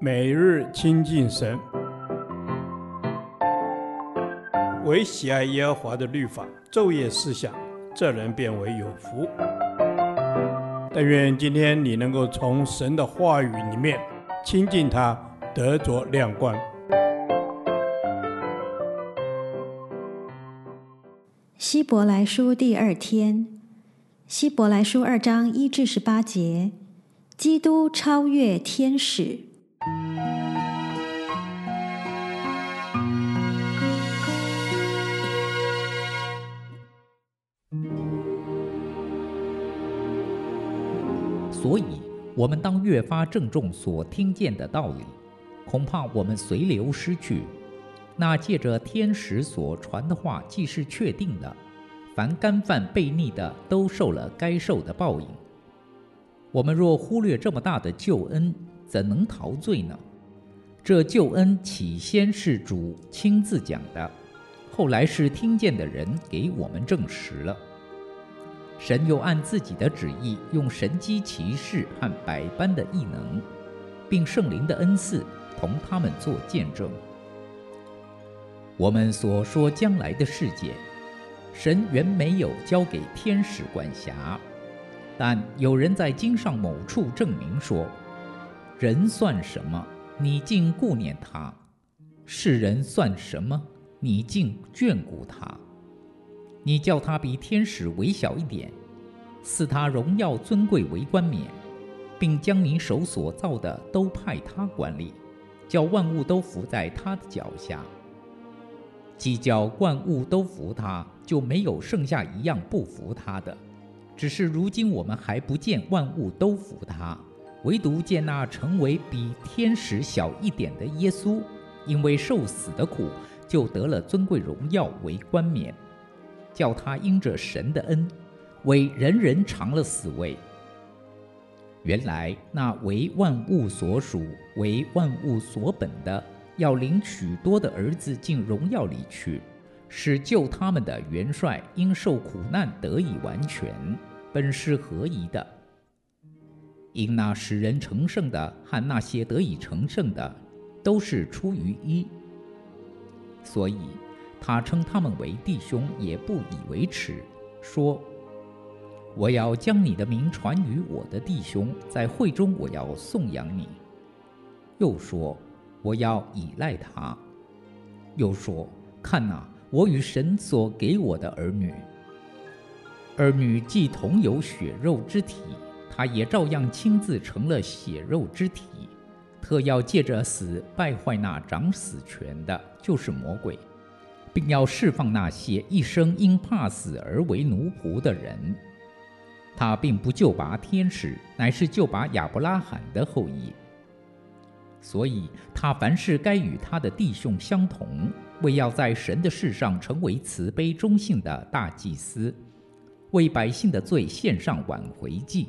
每日亲近神，唯喜爱耶和华的律法，昼夜思想，这人便为有福。但愿今天你能够从神的话语里面亲近他，得着亮光。希伯来书第二天，希伯来书二章一至十八节，基督超越天使。所以，我们当越发郑重所听见的道理，恐怕我们随流失去。那借着天使所传的话，既是确定的。凡干犯悖逆的，都受了该受的报应。我们若忽略这么大的救恩，怎能逃罪呢？这救恩起先是主亲自讲的，后来是听见的人给我们证实了。神又按自己的旨意，用神机奇士和百般的异能，并圣灵的恩赐，同他们做见证。我们所说将来的世界。神原没有交给天使管辖，但有人在经上某处证明说：“人算什么？你竟顾念他；世人算什么？你竟眷顾他？你叫他比天使微小一点，赐他荣耀尊贵为冠冕，并将你手所造的都派他管理，叫万物都服在他的脚下。”既叫万物都服他，就没有剩下一样不服他的。只是如今我们还不见万物都服他，唯独见那成为比天使小一点的耶稣，因为受死的苦，就得了尊贵荣耀为冠冕，叫他因着神的恩，为人人尝了死味。原来那为万物所属、为万物所本的。要领许多的儿子进荣耀里去，使救他们的元帅因受苦难得以完全，本是合宜的。因那使人成圣的和那些得以成圣的，都是出于一，所以他称他们为弟兄，也不以为耻，说：“我要将你的名传于我的弟兄，在会中我要颂扬你。”又说。我要倚赖他，又说：“看哪，我与神所给我的儿女，儿女既同有血肉之体，他也照样亲自成了血肉之体，特要借着死败坏那掌死权的，就是魔鬼，并要释放那些一生因怕死而为奴仆的人。他并不救拔天使，乃是救拔亚伯拉罕的后裔。”所以，他凡事该与他的弟兄相同，为要在神的事上成为慈悲忠信的大祭司，为百姓的罪献上挽回祭。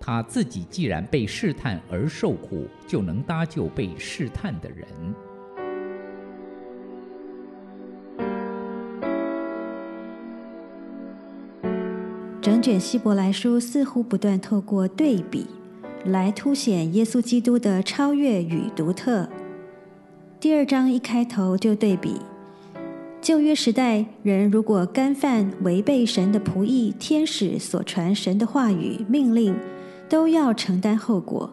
他自己既然被试探而受苦，就能搭救被试探的人。整卷希伯来书似乎不断透过对比。来凸显耶稣基督的超越与独特。第二章一开头就对比，旧约时代人如果干犯违背神的仆役天使所传神的话语命令，都要承担后果。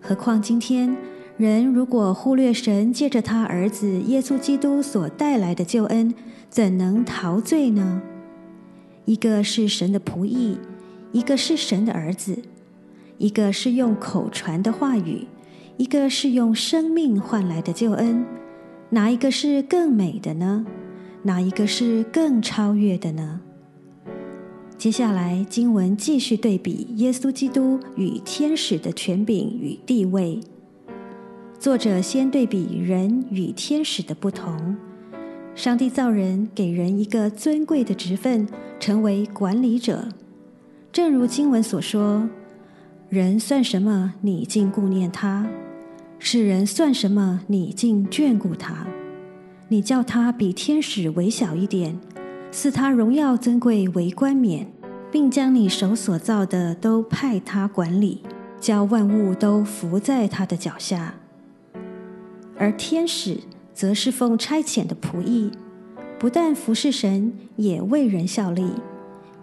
何况今天人如果忽略神借着他儿子耶稣基督所带来的救恩，怎能陶醉呢？一个是神的仆役，一个是神的儿子。一个是用口传的话语，一个是用生命换来的救恩，哪一个是更美的呢？哪一个是更超越的呢？接下来经文继续对比耶稣基督与天使的权柄与地位。作者先对比人与天使的不同。上帝造人，给人一个尊贵的职分，成为管理者。正如经文所说。人算什么？你竟顾念他；世人算什么？你竟眷顾他。你叫他比天使微小一点，赐他荣耀尊贵为冠冕，并将你手所造的都派他管理，叫万物都伏在他的脚下。而天使则是奉差遣的仆役，不但服侍神，也为人效力。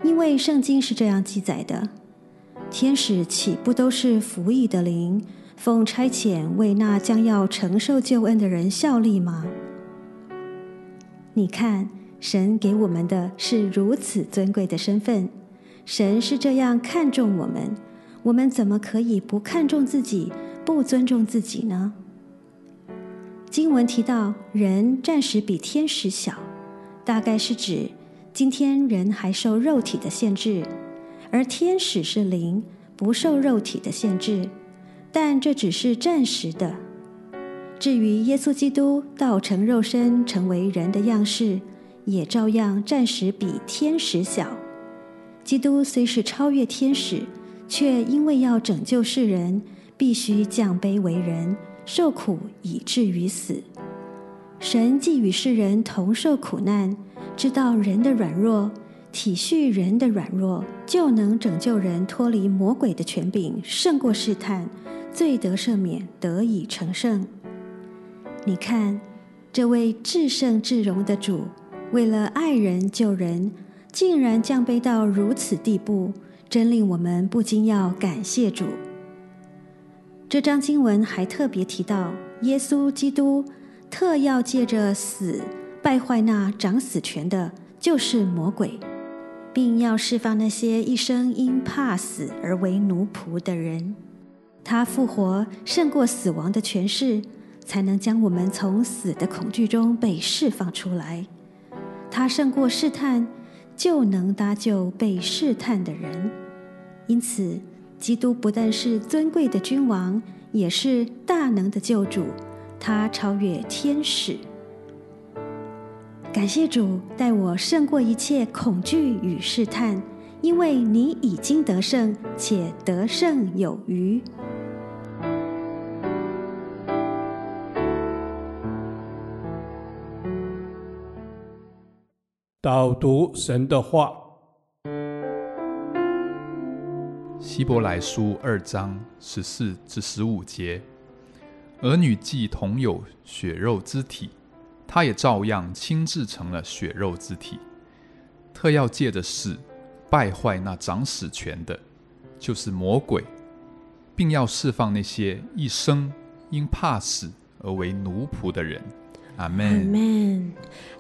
因为圣经是这样记载的：天使岂不都是服役的灵，奉差遣为那将要承受救恩的人效力吗？你看，神给我们的是如此尊贵的身份，神是这样看重我们，我们怎么可以不看重自己，不尊重自己呢？经文提到，人暂时比天使小，大概是指今天人还受肉体的限制，而天使是灵，不受肉体的限制。但这只是暂时的。至于耶稣基督道成肉身，成为人的样式，也照样暂时比天使小。基督虽是超越天使，却因为要拯救世人，必须降卑为人。受苦以至于死，神既与世人同受苦难，知道人的软弱，体恤人的软弱，就能拯救人脱离魔鬼的权柄，胜过试探，罪得赦免，得以成圣。你看，这位至圣至荣的主，为了爱人救人，竟然降卑到如此地步，真令我们不禁要感谢主。这章经文还特别提到，耶稣基督特要借着死败坏那掌死权的，就是魔鬼，并要释放那些一生因怕死而为奴仆的人。他复活胜过死亡的权势，才能将我们从死的恐惧中被释放出来。他胜过试探，就能搭救被试探的人。因此，基督不但是尊贵的君王，也是大能的救主。他超越天使。感谢主带我胜过一切恐惧与试探，因为你已经得胜，且得胜有余。导读神的话。希伯来书二章十四至十五节：儿女既同有血肉之体，他也照样亲自成了血肉之体，特要借着死败坏那掌死权的，就是魔鬼，并要释放那些一生因怕死而为奴仆的人。阿门，阿门，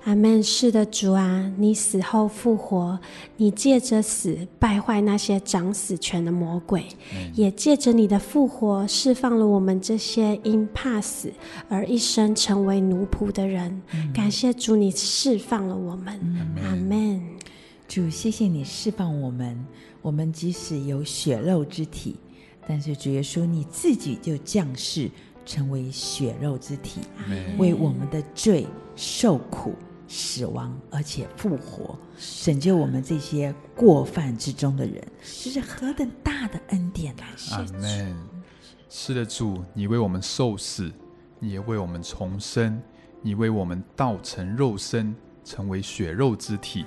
阿门。是的，主啊，你死后复活，你借着死败坏那些掌死权的魔鬼，嗯、也借着你的复活释放了我们这些因怕死而一生成为奴仆的人。嗯、感谢主，你释放了我们。嗯、阿门。主，谢谢你释放我们。我们即使有血肉之体，但是主耶稣你自己就降世。成为血肉之体，为我们的罪受苦、死亡，而且复活，拯救我们这些过犯之中的人，这是何等大的恩典啊！阿门。是的，主，你为我们受死，你也为我们重生，你为我们道成肉身，成为血肉之体。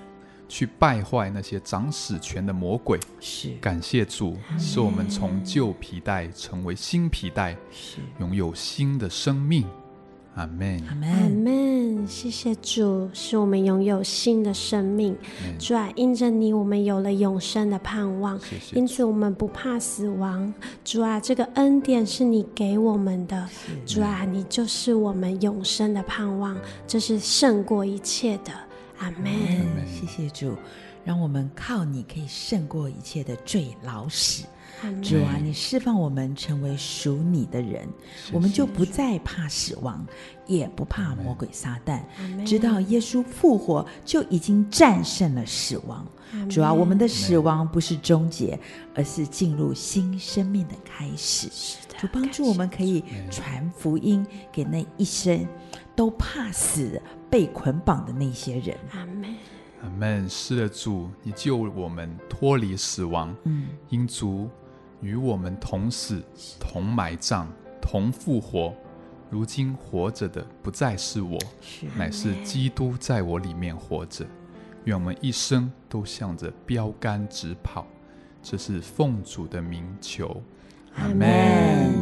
去败坏那些掌死权的魔鬼，是感谢主，使我们从旧皮带成为新皮带，是拥有新的生命。阿门，阿门，阿门。谢谢主，使我们拥有新的生命。主啊，因着你，我们有了永生的盼望。谢谢。因此，我们不怕死亡。主啊，这个恩典是你给我们的。主啊，你就是我们永生的盼望，这是胜过一切的。阿门，谢谢主，让我们靠你可以胜过一切的罪老死。主啊，你释放我们成为属你的人，我们就不再怕死亡，也不怕魔鬼撒旦。知道耶稣复活就已经战胜了死亡。主啊，我们的死亡不是终结，而是进入新生命的开始。主帮助我们可以传福音给那一生都怕死。被捆绑的那些人，阿门，阿门。是的，主，你救我们脱离死亡，嗯，因主与我们同死、同埋葬、同复活。如今活着的不再是我，乃是基督在我里面活着。愿我们一生都向着标杆直跑，这是奉主的名求，阿门。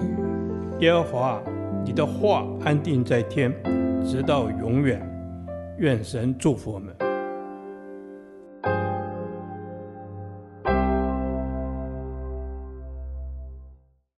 耶和华。你的话安定在天，直到永远。愿神祝福我们。